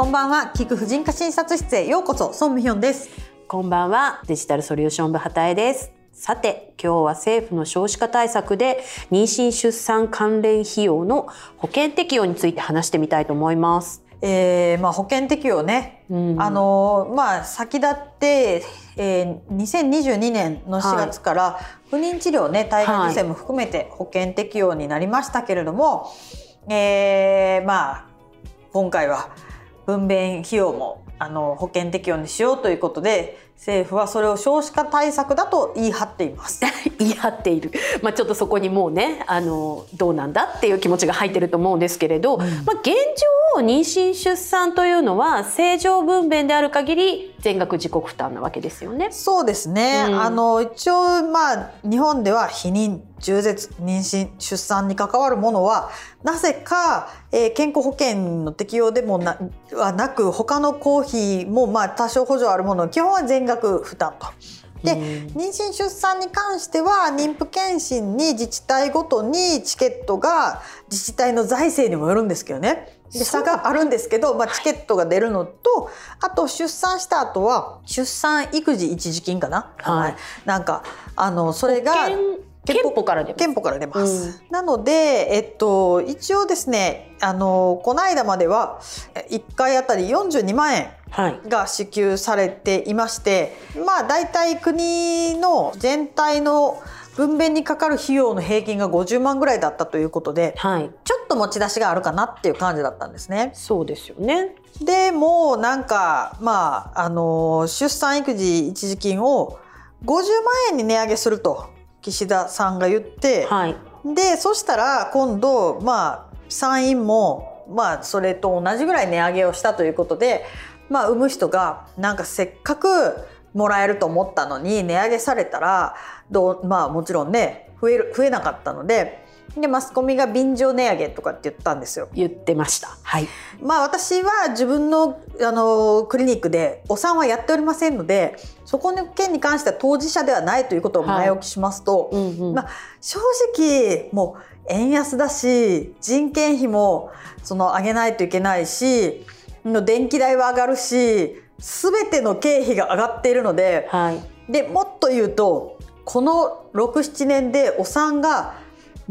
こんばんは、聞く婦人科診察室へようこそ、ソンムヒョンです。こんばんは、デジタルソリューション部畑江です。さて、今日は政府の少子化対策で妊娠出産関連費用の保険適用について話してみたいと思います。えー、まあ保険適用ね、うん。あのまあ先立って、えー、2022年の4月から不妊治療ね体外受精も含めて保険適用になりましたけれども、えー、まあ今回は分娩費用もあの保険適用にしようということで政府はそれを少子化対策だと言い張っています。言い張っている、まあ、ちょっとそこにもうねあのどうなんだっていう気持ちが入ってると思うんですけれど、まあ、現状妊娠出産というのは正常分娩である限り全額自己負担なわけですよね。そうですね、うんあの一応まあ日本では避妊中絶妊娠出産に関わるものはなぜか、えー健康保険の適用でもなはなく他の公費もまあ多少補助あるもの基本は全額負担と。で、うん妊娠出産に関しては妊婦健診に自治体ごとにチケットが自治体の財政にもよるんですけどねで差があるんですけど、まあ、チケットが出るのとあと出産した後は出産育児一時金かな、はい。なんかあのそれが憲法からでも憲法から出ます。なので、えっと、一応ですねあのこの間までは1回あたり42万円はい。が支給されていましてまあ大体国の全体の分娩にかかる費用の平均が50万ぐらいだったということではいちょっと持ち出しがあるかなっていう感じだったんですね。そうですよね。でもうなんかまああの出産育児一時金を50万円に値上げすると岸田さんが言って、はいでそしたら今度まあ参院もまあそれと同じぐらい値上げをしたということでまあ産む人がなんかせっかくもらえると思ったのに値上げされたらどうまあもちろんね増える増えなかったのででマスコミが便乗値上げとかって言ったんですよ。言ってました。はいまあ私は自分のあのクリニックでお産はやっておりませんのでそこの件に関しては当事者ではないということを前置きしますと、うんうんまあ、正直もう円安だし人件費もその上げないといけないしの電気代は上がるし全ての経費が上がっているのではいでもっと言うとこの67年でお産が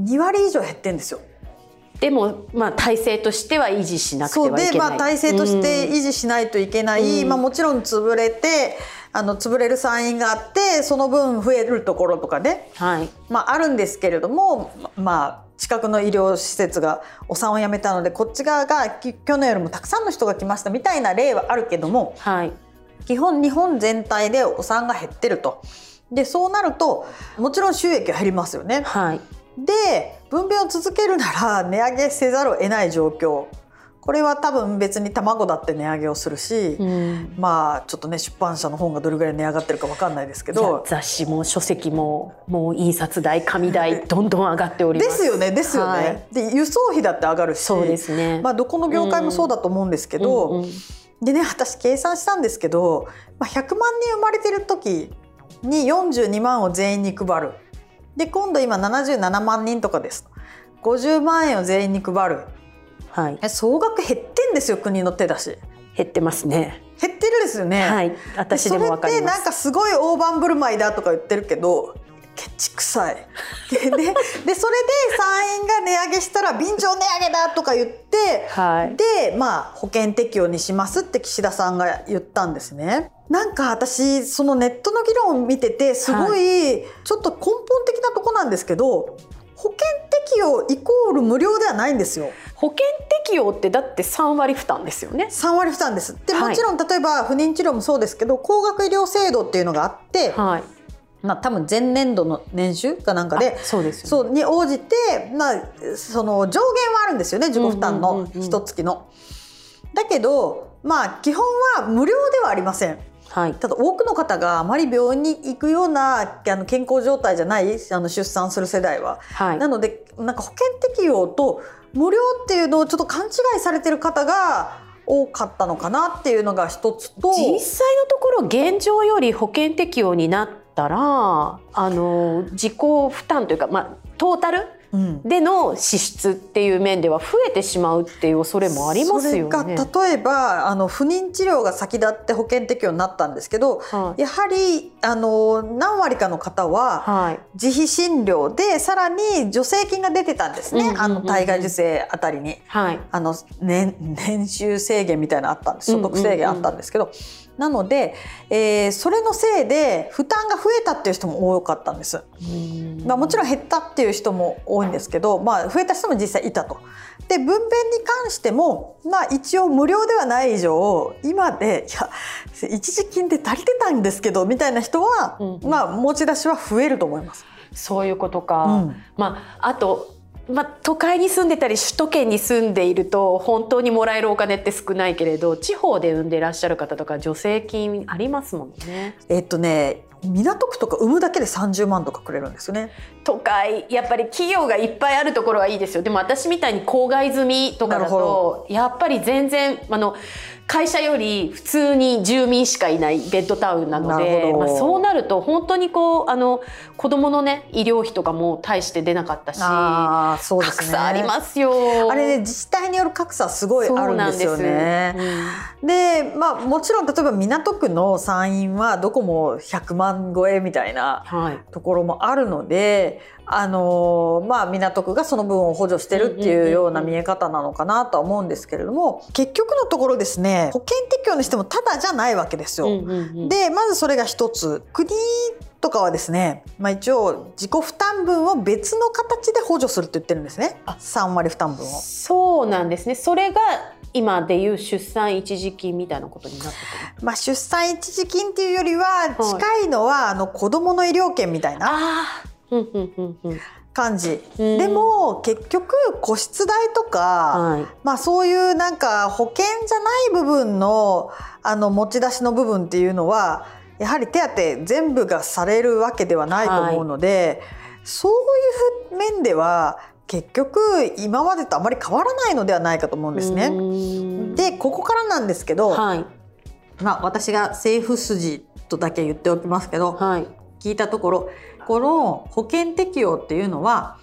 2割以上減ってんですよ。でもまあ体制としては維持しなくてそうはいけない。でまあ体制として維持しないといけない、うんまあ、もちろん潰れてあの潰れる産院があってその分増えるところとかね、はい。まあ、あるんですけれどもまあ近くの医療施設がお産をやめたのでこっち側がき去年よりもたくさんの人が来ましたみたいな例はあるけどもはい。基本日本全体でお産が減ってると。でそうなるともちろん収益は減りますよね。はい。で分娩を続けるなら値上げせざるを得ない状況これは多分別に卵だって値上げをするし、うん。まあちょっとね出版社の本がどれぐらい値上がってるかわかんないですけど。雑誌も書籍ももう印刷代紙代 どんどん上がっております。ですよねですよね、はい。で輸送費だって上がるし。そうですね、まあ、どこの業界もそうだと思うんですけど、うんうんでね私計算したんですけど、まあ、100万人生まれてる時に42万を全員に配る。で今度今77万人とかです。50万円を全員に配るはい。え総額減ってんですよ国の手出し。減ってますね。減ってるですよね、はい。で私でもわかりそれってなんます。かすごい大盤振る舞いだとか言ってるけどケチくさい。でででそれで産院が値上げしたら便乗値上げだとか言ってはい。でまあ保険適用にしますって岸田さんが言ったんですね。なんか私そのネットの議論を見ててすごい。ちょっと根本的なとこなんですけど保険適用イコール無料ではないんですよ。保険適用ってだって3割負担ですよね3割負担です。ではいもちろん例えば不妊治療もそうですけど高額医療制度っていうのがあって、はいまあ多分前年度の年収かなんかであそうですよねそうに応じて、まあ、その上限はあるんですよね自己負担の一月の。だけどまあ基本は無料ではありません。はい。ただ多くの方があまり病院に行くようなあの健康状態じゃないあの出産する世代は。はい。なのでなんか保険適用と無料っていうのをちょっと勘違いされてる方が多かったのかなっていうのが一つと。実際のところ現状より保険適用になったらあの自己負担というか、まあ、トータルうんでの支出っていう面では増えてしまうっていう恐れもありますよね。それが例えばあの不妊治療が先立って保険適用になったんですけどはい。やはりあの何割かの方ははい。自費診療でさらに助成金が出てたんですね、うんうんうんうん。あの体外受精あたりに。はい。あの年年収制限みたいなのあったんです。所得制限あったんですけど、なので、えーそれのせいで負担が増えたっていう人も多かったんです。まあ、もちろん減ったっていう人も多いんですけど、まあ、増えた人も実際いたと。で分娩に関しても、まあ、一応無料ではない以上今でいや一時金で足りてたんですけどみたいな人は、うんまあ、持ち出しは増えると思います。そういうことか。うんまああと。まあ、都会に住んでたり首都圏に住んでいると本当にもらえるお金って少ないけれど地方で産んでらっしゃる方とか助成金ありますもんね。えっとね港区とか産むだけで30万とかくれるんですよね。都会やっぱり企業がいっぱいあるところはいいですよでも私みたいに郊外済みとかだとやっぱり全然あの会社より普通に住民しかいないベッドタウンなのでまあ、そうなると本当にこうあの子供のね医療費とかも大して出なかったしあーそうですね。格差ありますよ。あれね自治体による格差すごいあるんですよね。そうなんでまあもちろん例えば港区の産院はどこも100万超えみたいなはい。ところもあるので、あのまあ港区がその分を補助してるっていうような見え方なのかなとは思うんですけれども結局のところですね保険適用にしてもただじゃないわけですよ。でまずそれが一つ国とかはですね、まあ、一応自己負担分を別の形で補助するって言ってるんですね3割負担分を。そうなんですねそれが今でいう出産一時金みたいなことになってくる。まあ、出産一時金っていうよりは近いのは、あの子どもの医療券みたいなああ、うんうんうんうん。感じ、うんでも結局個室代とか、はい。まあ、そういうなんか保険じゃない部分のあの持ち出しの部分っていうのはやはり手当全部がされるわけではないと思うので、そういう面では結局今までとあまり変わらないのではないかと思うんですね。ねでここからなんですけど、はいまあ、私が政府筋とだけ言っておきますけど、はい聞いたところこの保険適用っていうのは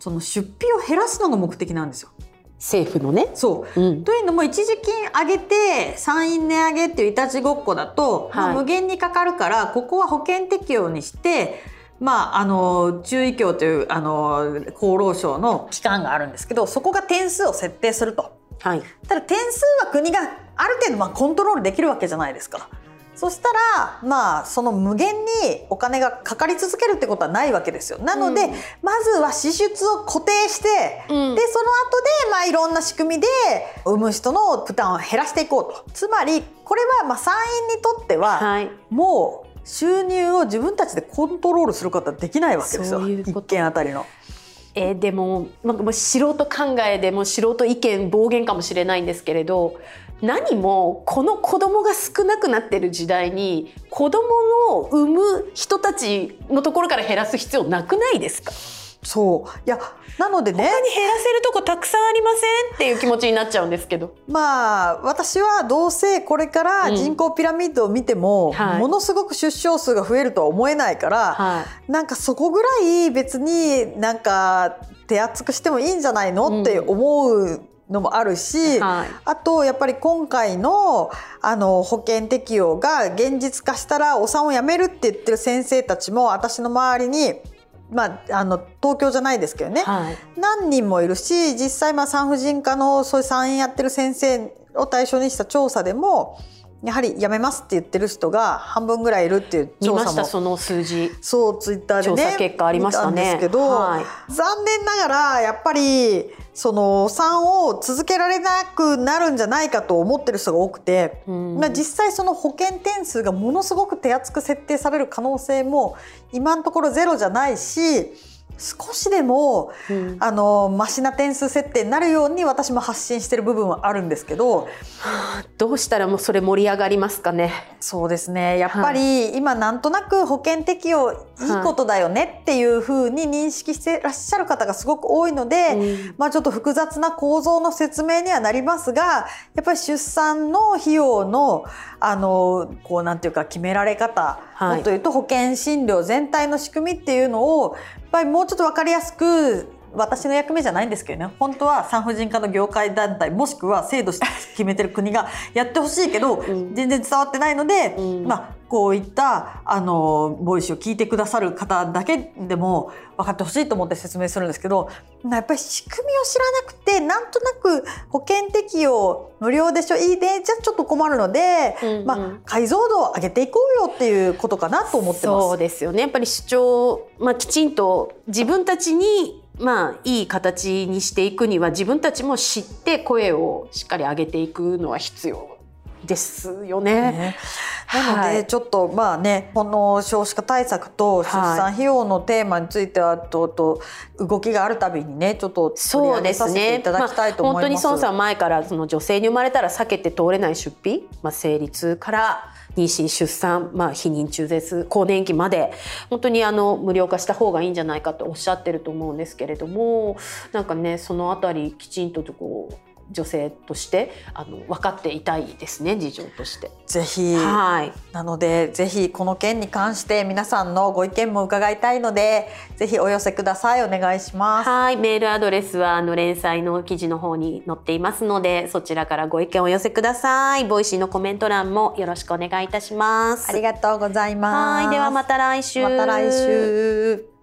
その出費を減らすのが目的なんですよ。政府のね。そううん。というのも一時金上げて産院値上げっていういたちごっこだと、まあはい無限にかかるからここは保険適用にして。まあ、あの中医協というあの厚労省の機関があるんですけどそこが点数を設定するとはい。ただ点数は国がある程度まあコントロールできるわけじゃないですか。そしたらまあその無限にお金がかかり続けるってことはないわけですよ。なので、うんまずは支出を固定して、うんでその後でまあいろんな仕組みで産む人の負担を減らしていこうと。つまりこれはまあ産院にとってははい。もう収入を自分たちでコントロールすることはできないわけですよ。そう一件あたりの。えーでもなんかもう素人考えでもう素人意見暴言かもしれないんですけれど何もこの子供が少なくなってる時代に子供の産む人たちのところから減らす必要なくないですか？そう。いやなのでね。他に減らせるとこたくさんありませんっていう気持ちになっちゃうんですけど。まあ私はどうせこれから人口ピラミッドを見ても、はい。ものすごく出生数が増えるとは思えないから、はい。なんかそこぐらい別になんか手厚くしてもいいんじゃないのって思うのもあるし、はい。あとやっぱり今回のあの保険適用が現実化したらお産をやめるって言ってる先生たちも私の周りにまあ、あの東京じゃないですけどね、はい。何人もいるし実際まあ産婦人科のそういう産院やってる先生を対象にした調査でもやはりやめますって言ってる人が半分ぐらいいるっていう見調査もましたその数字。そうツイッターでね調査結果ありましたね。見たんですけど、はい。残念ながらやっぱりそのお産を続けられなくなるんじゃないかと思ってる人が多くて、うん。まあ、実際その保険点数がものすごく手厚く設定される可能性も今のところゼロじゃないし少しでも、うん。あのマシな点数設定になるように私も発信してる部分はあるんですけどどうしたらもうそれ盛り上がりますかね。そうですね。やっぱり今なんとなく保険適用いいことだよねっていうふうに認識してらっしゃる方がすごく多いので、うん。まあちょっと複雑な構造の説明にはなりますがやっぱり出産の費用のあのこうなんていうか決められ方、はい。もっと言うと保険診療全体の仕組みっていうのをぱりもうちょっと分かりやすく私の役目じゃないんですけどね。本当は産婦人科の業界団体もしくは制度決めてる国がやってほしいけど、全然伝わってないので、まあこういったあのボイスを聞いてくださる方だけでも分かってほしいと思って説明するんですけどやっぱり仕組みを知らなくてなんとなく保険適用無料でしょいいねじゃちょっと困るので、うんうん、まあ、解像度を上げていこうよっていうことかなと思ってます。そうですよね。やっぱり主張、まあ、きちんと自分たちにまあ、いい形にしていくには自分たちも知って声をしっかり上げていくのは必要ですよね。ねなのでちょっとまあねこの少子化対策と出産費用のテーマについてはとと動きがあるたびにねちょっと取り上げさせていただきたいと思います。まあ、本当に孫さん前からその女性に生まれたら避けて通れない出費、まあ、生理痛から妊娠出産、まあ、避妊中絶更年期まで本当にあの無料化した方がいいんじゃないかとおっしゃってると思うんですけれどもなんかねそのあたりきちんとこう女性としてあの分かっていたいですね事情として。ぜひ、はい、なのでぜひこの件に関して皆さんのご意見も伺いたいのでぜひお寄せくださいお願いします。はいメールアドレスはあの連載の記事の方に載っていますのでそちらからご意見をお寄せください。 Voicy のコメント欄もよろしくお願いいたします。ありがとうございます。はいではまた来週。また来週。